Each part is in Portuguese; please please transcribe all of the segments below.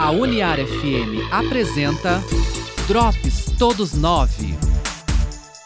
A Uniar FM apresenta Drops Todos Nove.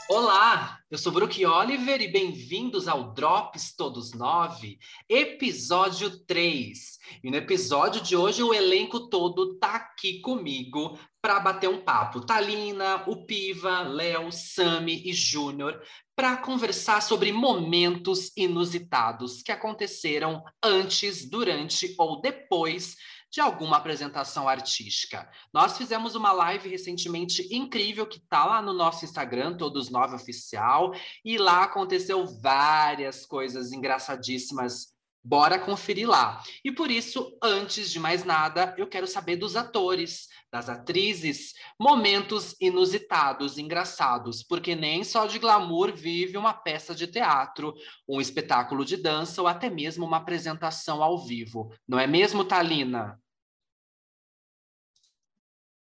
Olá, eu sou Brook Oliver e bem-vindos ao Drops Todos Nove, episódio 3. E no episódio de hoje o elenco todo tá aqui comigo para bater um papo. Talina, o Piva, Léo, Sami e Júnior para conversar sobre momentos inusitados que aconteceram antes, durante ou depois de alguma apresentação artística. Nós fizemos uma live recentemente incrível que está lá no nosso Instagram, Todos Nove Oficial, e lá aconteceu várias coisas engraçadíssimas Bora conferir lá. E por isso, antes de mais nada, eu quero saber dos atores, das atrizes, momentos inusitados, engraçados, porque nem só de glamour vive uma peça de teatro, um espetáculo de dança ou até mesmo uma apresentação ao vivo. Não é mesmo, Talina?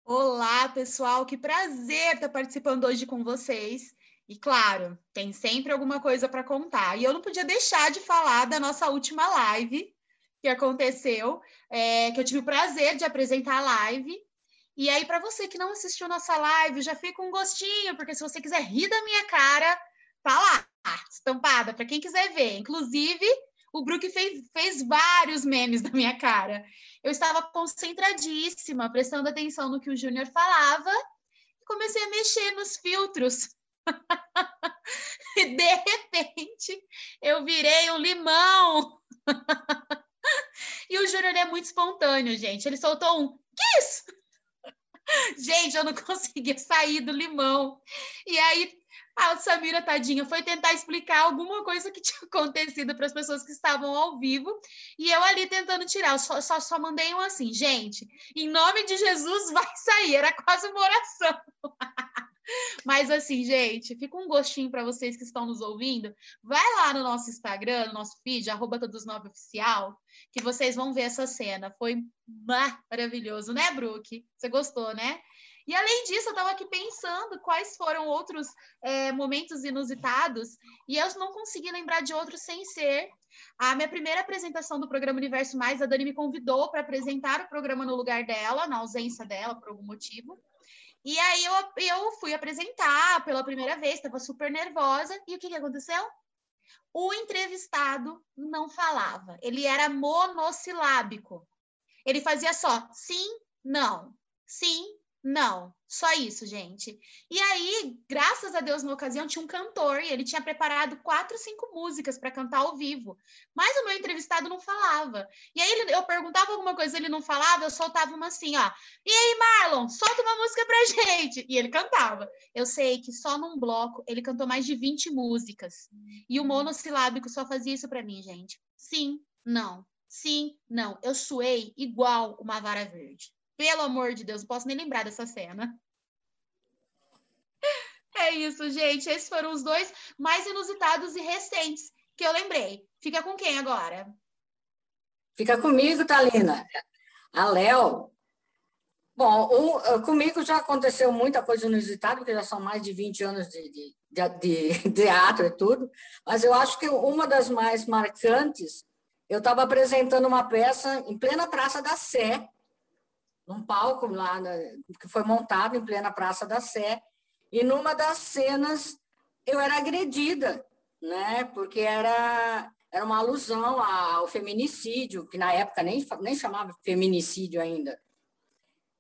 Olá, pessoal, que prazer estar participando hoje com vocês. E claro, tem sempre alguma coisa para contar. E eu não podia deixar de falar da nossa última live que aconteceu, é, que eu tive o prazer de apresentar a live. E aí, para você que não assistiu nossa live, já fica um gostinho, porque se você quiser rir da minha cara, tá lá, estampada, para quem quiser ver. Inclusive, o Brook fez, fez vários memes da minha cara. Eu estava concentradíssima, prestando atenção no que o Júnior falava, e comecei a mexer nos filtros e de repente eu virei um limão. e o Júnior é muito espontâneo, gente. Ele soltou um que isso? Gente, eu não conseguia sair do limão. E aí a Samira, tadinha, foi tentar explicar alguma coisa que tinha acontecido para as pessoas que estavam ao vivo. E eu ali tentando tirar. só, só, só mandei um assim, gente, em nome de Jesus vai sair. Era quase uma oração. Mas assim, gente, fica um gostinho para vocês que estão nos ouvindo. Vai lá no nosso Instagram, no nosso feed, arroba todos oficial, que vocês vão ver essa cena. Foi maravilhoso, né, Brook? Você gostou, né? E além disso, eu estava aqui pensando quais foram outros é, momentos inusitados, e eu não consegui lembrar de outros sem ser a minha primeira apresentação do programa Universo Mais. A Dani me convidou para apresentar o programa no lugar dela, na ausência dela, por algum motivo. E aí eu, eu fui apresentar pela primeira vez, estava super nervosa. E o que, que aconteceu? O entrevistado não falava, ele era monossilábico. Ele fazia só sim, não, sim, não, só isso, gente. E aí, graças a Deus, na ocasião, tinha um cantor e ele tinha preparado quatro, cinco músicas para cantar ao vivo. Mas o meu entrevistado não falava. E aí eu perguntava alguma coisa, ele não falava, eu soltava uma assim, ó. E aí, Marlon, solta uma música pra gente. E ele cantava. Eu sei que só num bloco ele cantou mais de 20 músicas. E o monossilábico só fazia isso para mim, gente. Sim, não. Sim, não. Eu suei igual uma vara verde. Pelo amor de Deus, não posso nem lembrar dessa cena. É isso, gente. Esses foram os dois mais inusitados e recentes que eu lembrei. Fica com quem agora? Fica comigo, Talina. A Léo. Bom, um, comigo já aconteceu muita coisa inusitada, porque já são mais de 20 anos de, de, de, de teatro e tudo, mas eu acho que uma das mais marcantes, eu estava apresentando uma peça em plena Praça da Sé, num palco lá na, que foi montado em plena Praça da Sé, e numa das cenas eu era agredida, né? Porque era era uma alusão ao feminicídio, que na época nem nem chamava feminicídio ainda.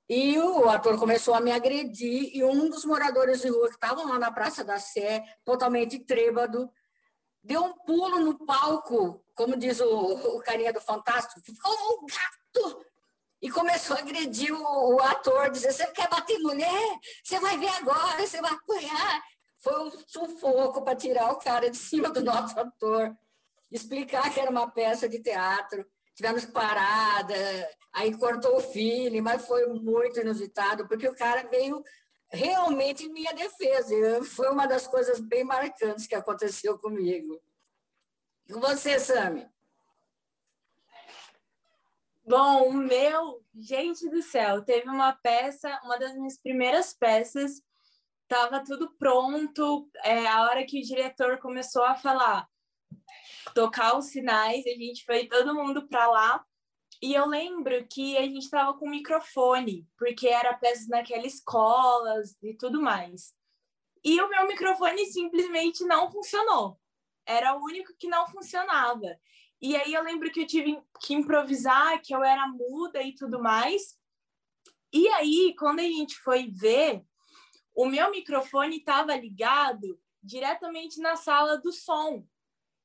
E o ator começou a me agredir e um dos moradores de rua que estavam lá na Praça da Sé, totalmente trêbado, deu um pulo no palco, como diz o, o carinha do Fantástico, ficou um gato e começou a agredir o, o ator, dizer, você quer bater mulher? Você vai ver agora, você vai apanhar. Foi um sufoco para tirar o cara de cima do nosso ator, explicar que era uma peça de teatro. Tivemos parada, aí cortou o filho, mas foi muito inusitado, porque o cara veio realmente em minha defesa. Foi uma das coisas bem marcantes que aconteceu comigo. E você, Sami? Bom, o meu, gente do céu, teve uma peça, uma das minhas primeiras peças, estava tudo pronto, é, a hora que o diretor começou a falar, tocar os sinais, a gente foi todo mundo para lá, E eu lembro que a gente estava com microfone, porque era peças naquela escola e tudo mais. E o meu microfone simplesmente não funcionou. Era o único que não funcionava. E aí eu lembro que eu tive que improvisar, que eu era muda e tudo mais. E aí, quando a gente foi ver, o meu microfone estava ligado diretamente na sala do som.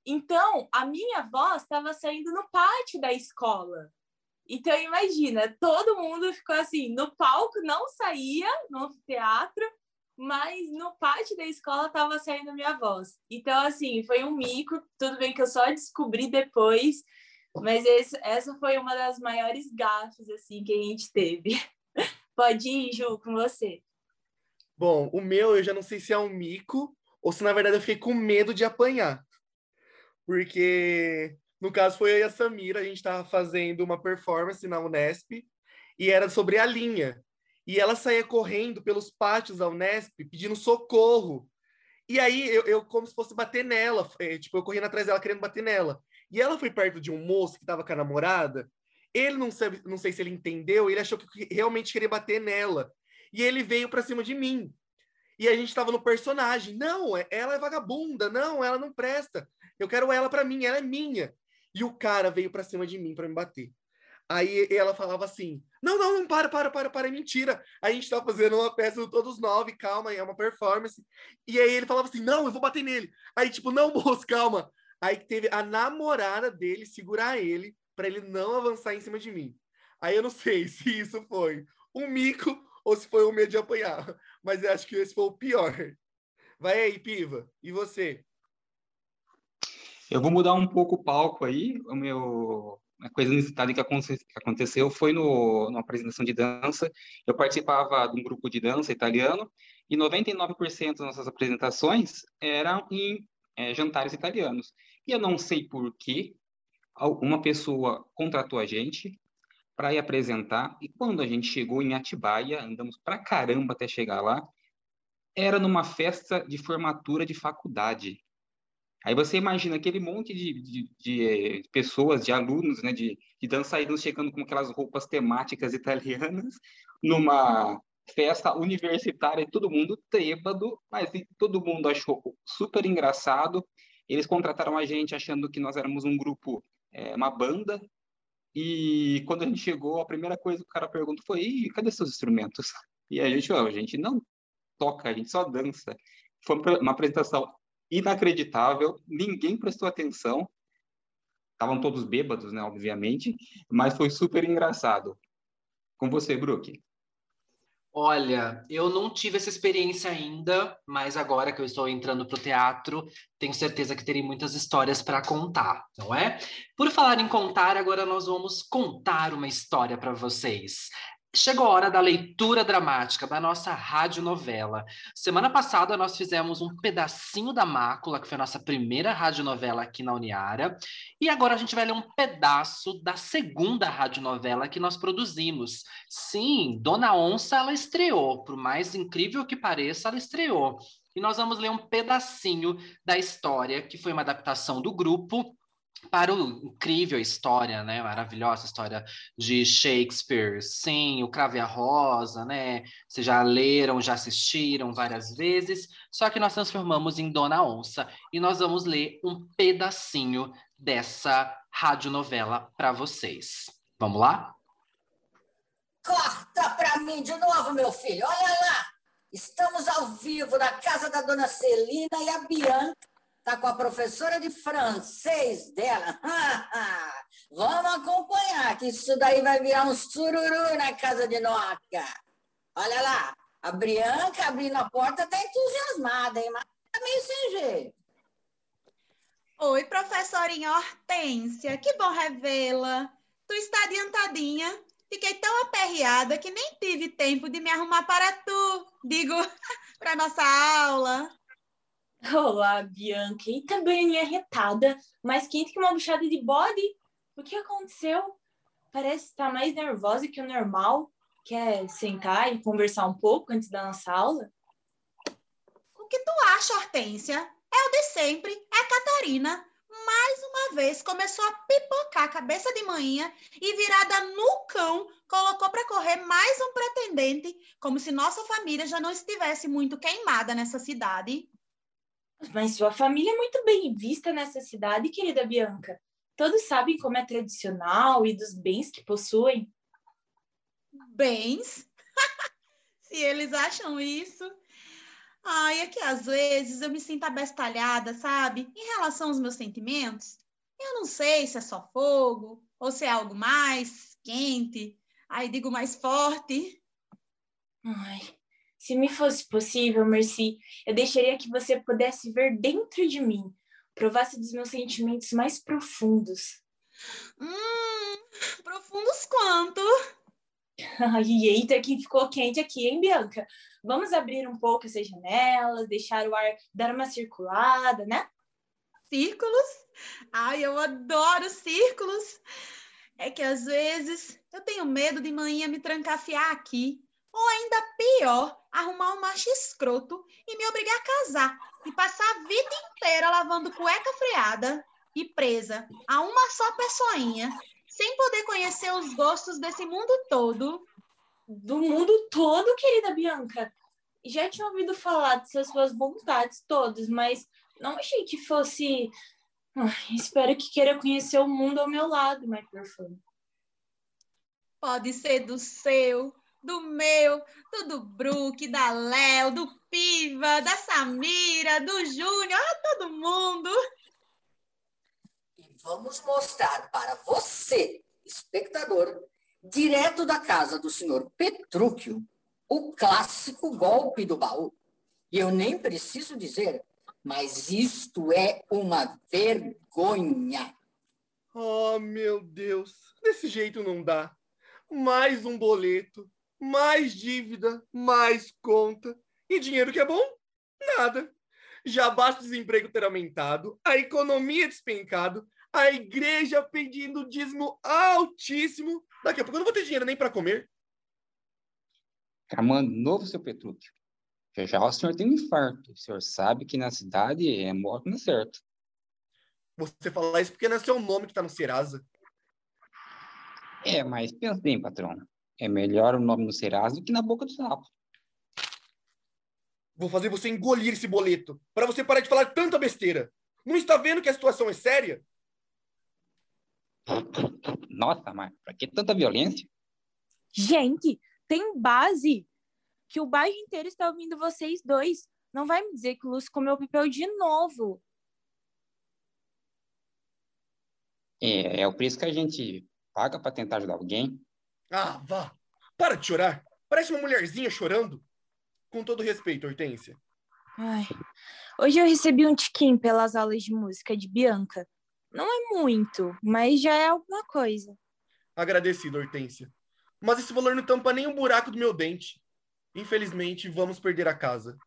Então, a minha voz estava saindo no pátio da escola. Então, imagina, todo mundo ficou assim, no palco não saía, no teatro, mas no pátio da escola estava saindo minha voz. Então, assim, foi um mico, tudo bem que eu só descobri depois, mas esse, essa foi uma das maiores gafes, assim, que a gente teve. Pode ir, Ju, com você. Bom, o meu eu já não sei se é um mico ou se na verdade eu fiquei com medo de apanhar. Porque no caso foi eu e a Samira, a gente estava fazendo uma performance na Unesp e era sobre a linha. E ela saía correndo pelos pátios da Unesp pedindo socorro. E aí eu, eu como se fosse bater nela, é, tipo, eu correndo atrás dela querendo bater nela. E ela foi perto de um moço que estava com a namorada. Ele não sabe, não sei se ele entendeu, ele achou que realmente queria bater nela. E ele veio para cima de mim. E a gente estava no personagem. Não, é, ela é vagabunda. Não, ela não presta. Eu quero ela para mim, ela é minha. E o cara veio para cima de mim para me bater. Aí ela falava assim: Não, não, não, para, para, para, para, é mentira. A gente tá fazendo uma peça do Todos Nove, calma, é uma performance. E aí ele falava assim: Não, eu vou bater nele. Aí, tipo, não, moço, calma. Aí teve a namorada dele segurar ele para ele não avançar em cima de mim. Aí eu não sei se isso foi um mico ou se foi um medo de apanhar. Mas eu acho que esse foi o pior. Vai aí, Piva. E você? Eu vou mudar um pouco o palco aí. O meu a coisa inusitada que aconteceu foi no, numa apresentação de dança. Eu participava de um grupo de dança italiano e 99% das nossas apresentações eram em é, jantares italianos. E eu não sei por que uma pessoa contratou a gente para ir apresentar. E quando a gente chegou em Atibaia, andamos para caramba até chegar lá, era numa festa de formatura de faculdade. Aí você imagina aquele monte de, de, de pessoas, de alunos, né, de, de dançarinos chegando com aquelas roupas temáticas italianas, numa festa universitária, todo mundo trêbado, mas todo mundo achou super engraçado. Eles contrataram a gente achando que nós éramos um grupo, é, uma banda, e quando a gente chegou, a primeira coisa que o cara perguntou foi: cadê seus instrumentos? E a gente, a gente não toca, a gente só dança. Foi uma apresentação inacreditável, ninguém prestou atenção. Estavam todos bêbados, né, obviamente, mas foi super engraçado. Com você, Brook. Olha, eu não tive essa experiência ainda, mas agora que eu estou entrando para o teatro, tenho certeza que terei muitas histórias para contar, não é? Por falar em contar, agora nós vamos contar uma história para vocês. Chegou a hora da leitura dramática da nossa radionovela. Semana passada nós fizemos um pedacinho da Mácula, que foi a nossa primeira radionovela aqui na Uniara, e agora a gente vai ler um pedaço da segunda radionovela que nós produzimos. Sim, Dona Onça ela estreou, por mais incrível que pareça, ela estreou. E nós vamos ler um pedacinho da história, que foi uma adaptação do grupo para o incrível história, né, maravilhosa história de Shakespeare, sim, o Cravo e a Rosa, né, vocês já leram, já assistiram várias vezes, só que nós transformamos em Dona Onça e nós vamos ler um pedacinho dessa radionovela para vocês. Vamos lá? Corta para mim de novo, meu filho, olha lá! Estamos ao vivo na casa da Dona Celina e a Bianca Está com a professora de francês dela. Vamos acompanhar, que isso daí vai virar um sururu na casa de Noca. Olha lá, a Bianca abrindo a porta está entusiasmada, hein? mas está meio sem jeito. Oi, professorinha Hortência, que bom revê-la. Tu está adiantadinha. Fiquei tão aperreada que nem tive tempo de me arrumar para tu, digo, para nossa aula. Olá, Bianca. E também é retada, mais quente que uma buchada de bode. O que aconteceu? Parece estar tá mais nervosa que o normal. Quer sentar e conversar um pouco antes da nossa aula? O que tu acha, Hortência? É o de sempre, é a Catarina. mais uma vez começou a pipocar a cabeça de manhã e virada no cão, colocou para correr mais um pretendente, como se nossa família já não estivesse muito queimada nessa cidade. Mas sua família é muito bem vista nessa cidade, querida Bianca. Todos sabem como é tradicional e dos bens que possuem. Bens? Se eles acham isso. Ai, é que às vezes eu me sinto abestalhada, sabe? Em relação aos meus sentimentos. Eu não sei se é só fogo ou se é algo mais quente. Ai, digo mais forte. Ai, se me fosse possível, Mercy, eu deixaria que você pudesse ver dentro de mim, provasse dos meus sentimentos mais profundos. Hum, profundos quanto? Ai, eita, que ficou quente aqui, hein, Bianca? Vamos abrir um pouco essas janelas, deixar o ar dar uma circulada, né? Círculos? Ai, eu adoro círculos. É que às vezes eu tenho medo de manhã me trancafiar aqui. Ou ainda pior, arrumar um macho escroto e me obrigar a casar e passar a vida inteira lavando cueca freada e presa a uma só pessoinha, sem poder conhecer os gostos desse mundo todo do mundo todo, querida Bianca. Já tinha ouvido falar dessas suas vontades todas, mas não achei que fosse. Espero que queira conhecer o mundo ao meu lado, my perfume. Pode ser do seu, do meu, do do Brook, da Léo, do Piva, da Samira, do Júnior, a todo mundo. E vamos mostrar para você, espectador, direto da casa do senhor Petrúquio, o clássico golpe do baú. E eu nem preciso dizer, mas isto é uma vergonha. Oh, meu Deus, desse jeito não dá. Mais um boleto, mais dívida, mais conta. E dinheiro que é bom? Nada. Já basta o desemprego ter aumentado, a economia despencado, a igreja pedindo dízimo altíssimo. Daqui a pouco eu não vou ter dinheiro nem para comer. Tramando novo, seu Petrúquio. Já já o senhor tem um infarto. O senhor sabe que na cidade é morto não é certo. Você falar isso porque não é seu nome que está no Serasa. É, mas pensa bem, patrão. É melhor o nome no Serasa do que na boca do sapo. Vou fazer você engolir esse boleto para você parar de falar tanta besteira. Não está vendo que a situação é séria? Nossa, mas pra que tanta violência? Gente, tem base que o bairro inteiro está ouvindo vocês dois. Não vai me dizer que o Lúcio comeu papel de novo. É, é o preço que a gente paga para tentar ajudar alguém. Ah, vá. Para de chorar. Parece uma mulherzinha chorando. Com todo respeito, Hortência. Ai. Hoje eu recebi um tiquinho pelas aulas de música de Bianca. Não é muito, mas já é alguma coisa. Agradecido, Hortência. Mas esse valor não tampa nem um buraco do meu dente. Infelizmente, vamos perder a casa.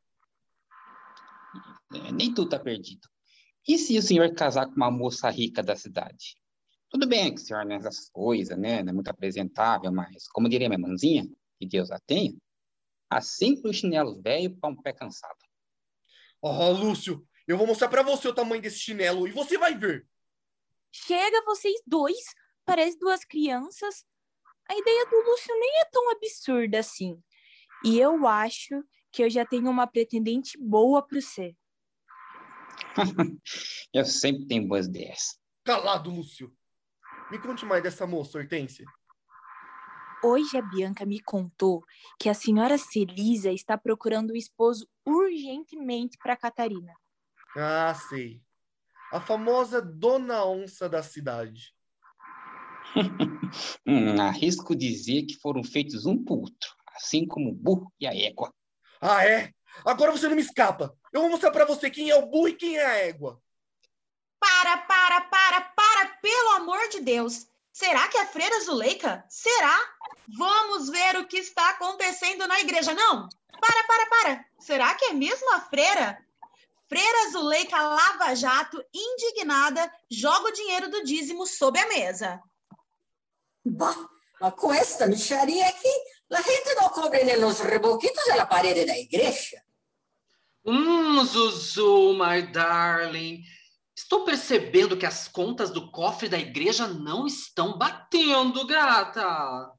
É, nem tudo tá perdido. E se o senhor casar com uma moça rica da cidade? Tudo bem que o senhor não é essas coisas, né? Não é muito apresentável, mas, como diria minha mãozinha, que Deus a tenha, há sempre o chinelo velho para um pé cansado. Oh, Lúcio, eu vou mostrar para você o tamanho desse chinelo e você vai ver. Chega vocês dois, parece duas crianças. A ideia do Lúcio nem é tão absurda assim. E eu acho que eu já tenho uma pretendente boa para você. eu sempre tenho boas ideias. Calado, Lúcio. Me conte mais dessa moça, Hortência. Hoje a Bianca me contou que a senhora Celisa está procurando um esposo urgentemente para Catarina. Ah, sei a famosa Dona Onça da cidade. hum, arrisco dizer que foram feitos um por outro, assim como o burro e a égua. Ah, é? Agora você não me escapa. Eu vou mostrar para você quem é o burro e quem é a égua. Para, para, pelo amor de Deus. Será que é a freira Zuleika? Será? Vamos ver o que está acontecendo na igreja. Não, para, para, para. Será que é mesmo a freira? Freira Zuleika Lava Jato, indignada, joga o dinheiro do dízimo sob a mesa. Bah, ma questa micharia aqui, a gente não cobre nem os reboquitos da parede da igreja. Hum, Zuzu, my darling. Estou percebendo que as contas do cofre da igreja não estão batendo, gata.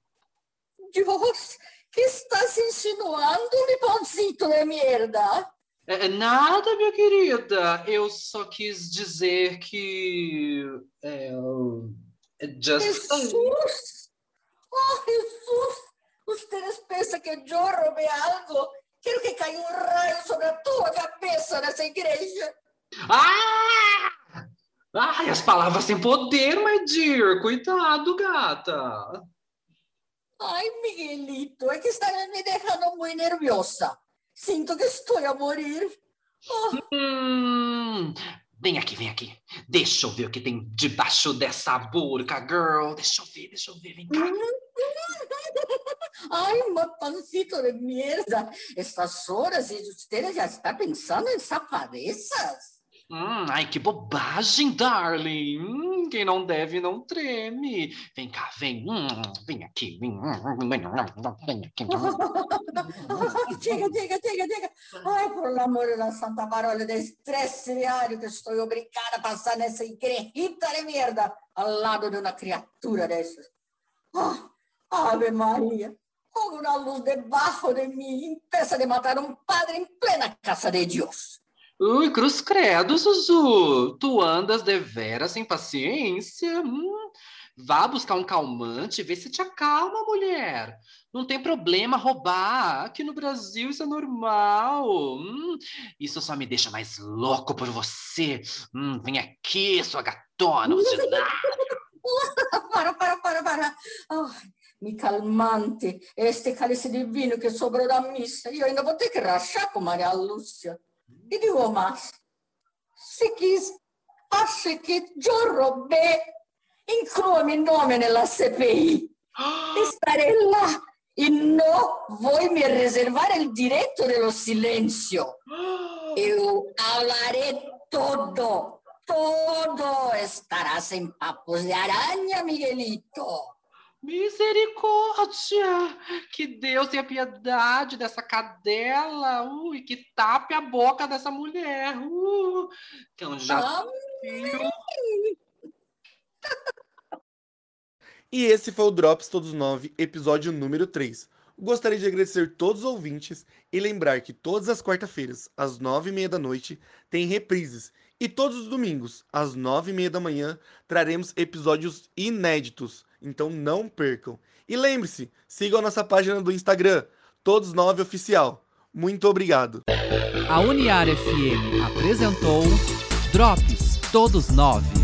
Deus, que estás insinuando, mi pãozito de merda? É, é nada, minha querida. Eu só quis dizer que. É, é just Jesus! Oh, Jesus! Ustedes pensam que eu roubei algo? Quero que caia um raio sobre a tua cabeça nessa igreja. Ah! Ai, as palavras têm poder, my dear. Cuidado, gata. Ai, Miguelito, é que está me deixando muito nerviosa. Sinto que estou a morrer. Oh. Hum, vem aqui, vem aqui. Deixa eu ver o que tem debaixo dessa burca, girl. Deixa eu ver, deixa eu ver, vem cá. Ai, meu pancito de merda. Estas horas e você já está pensando em safadezas? Hum, ai, que bobagem, darling. Hum, quem não deve não treme. Vem cá, vem. Hum, vem aqui. Vem, vem aqui. diga, diga, diga, diga. Ai, por amor da santa parola de estresse diário que estou obrigada a passar nessa de merda ao lado de uma criatura dessas. Oh, Ave Maria. Alguma luz debaixo de mim impeça de matar um padre em plena casa de Deus. Ui, cruz credo, Zuzu. Tu andas deveras sem paciência? Hum, vá buscar um calmante, vê se te acalma, mulher. Não tem problema roubar. Aqui no Brasil isso é normal. Hum, isso só me deixa mais louco por você. Hum, vem aqui, sua gatona. Para, para, para, para. Oh, mi calmante. Este cálice divino que sobrou da missa. Eu ainda vou ter que rachar com Maria Lúcia. E digo mais, se quis, acha que eu roubei, inclua meu nome na CPI. Estarei lá e não vou me reservar o direito do silêncio. Eu falarei todo, todo. Estarás em papos de aranha, Miguelito. Misericórdia! Que Deus tenha piedade dessa cadela, uh, e que tape a boca dessa mulher. Uh, que ela já E esse foi o Drops Todos 9, episódio número 3. Gostaria de agradecer todos os ouvintes e lembrar que todas as quarta-feiras, às nove e meia da noite, tem reprises. E todos os domingos, às nove e meia da manhã, traremos episódios inéditos então não percam. E lembre-se, sigam a nossa página do Instagram, Todos Nove Oficial. Muito obrigado. A Uniar FM apresentou Drops Todos Nove.